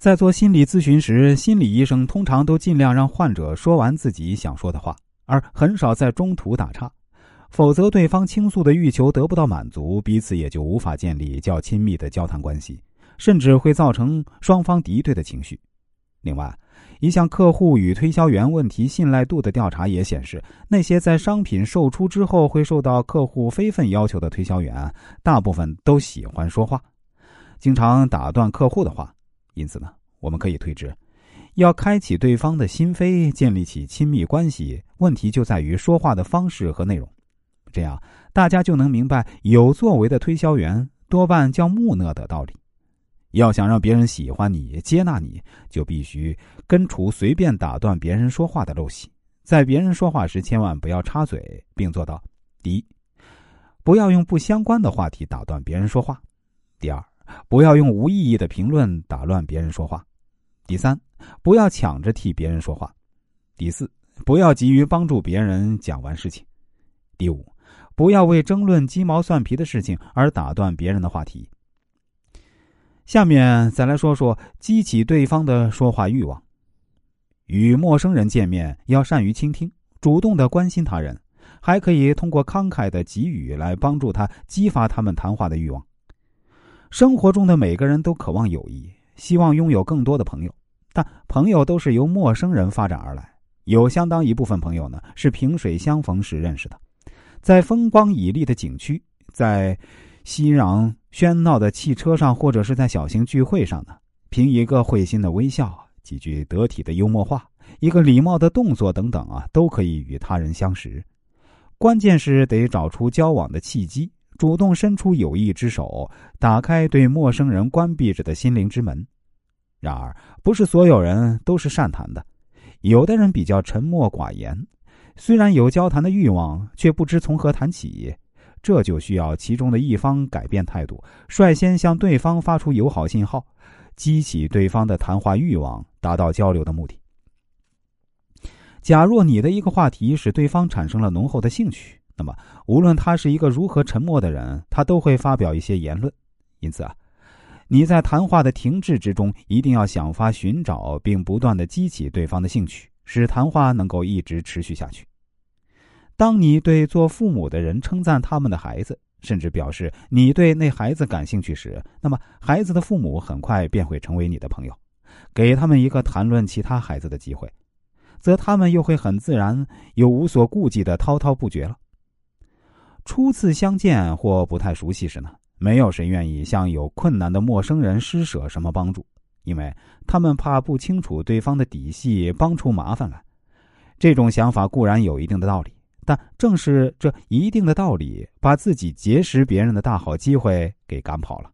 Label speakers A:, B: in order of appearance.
A: 在做心理咨询时，心理医生通常都尽量让患者说完自己想说的话，而很少在中途打岔，否则对方倾诉的欲求得不到满足，彼此也就无法建立较亲密的交谈关系，甚至会造成双方敌对的情绪。另外，一项客户与推销员问题信赖度的调查也显示，那些在商品售出之后会受到客户非分要求的推销员，大部分都喜欢说话，经常打断客户的话。因此呢，我们可以推知，要开启对方的心扉，建立起亲密关系，问题就在于说话的方式和内容。这样，大家就能明白有作为的推销员多半较木讷的道理。要想让别人喜欢你、接纳你，就必须根除随便打断别人说话的陋习。在别人说话时，千万不要插嘴，并做到：第一，不要用不相关的话题打断别人说话；第二。不要用无意义的评论打乱别人说话。第三，不要抢着替别人说话。第四，不要急于帮助别人讲完事情。第五，不要为争论鸡毛蒜皮的事情而打断别人的话题。下面再来说说激起对方的说话欲望。与陌生人见面，要善于倾听，主动的关心他人，还可以通过慷慨的给予来帮助他激发他们谈话的欲望。生活中的每个人都渴望友谊，希望拥有更多的朋友，但朋友都是由陌生人发展而来。有相当一部分朋友呢是萍水相逢时认识的，在风光旖旎的景区，在熙攘喧闹的汽车上，或者是在小型聚会上呢，凭一个会心的微笑、几句得体的幽默话、一个礼貌的动作等等啊，都可以与他人相识。关键是得找出交往的契机。主动伸出友谊之手，打开对陌生人关闭着的心灵之门。然而，不是所有人都是善谈的，有的人比较沉默寡言，虽然有交谈的欲望，却不知从何谈起。这就需要其中的一方改变态度，率先向对方发出友好信号，激起对方的谈话欲望，达到交流的目的。假若你的一个话题使对方产生了浓厚的兴趣。那么，无论他是一个如何沉默的人，他都会发表一些言论。因此啊，你在谈话的停滞之中，一定要想法寻找并不断的激起对方的兴趣，使谈话能够一直持续下去。当你对做父母的人称赞他们的孩子，甚至表示你对那孩子感兴趣时，那么孩子的父母很快便会成为你的朋友，给他们一个谈论其他孩子的机会，则他们又会很自然又无所顾忌的滔滔不绝了。初次相见或不太熟悉时呢，没有谁愿意向有困难的陌生人施舍什么帮助，因为他们怕不清楚对方的底细帮出麻烦来。这种想法固然有一定的道理，但正是这一定的道理，把自己结识别人的大好机会给赶跑了。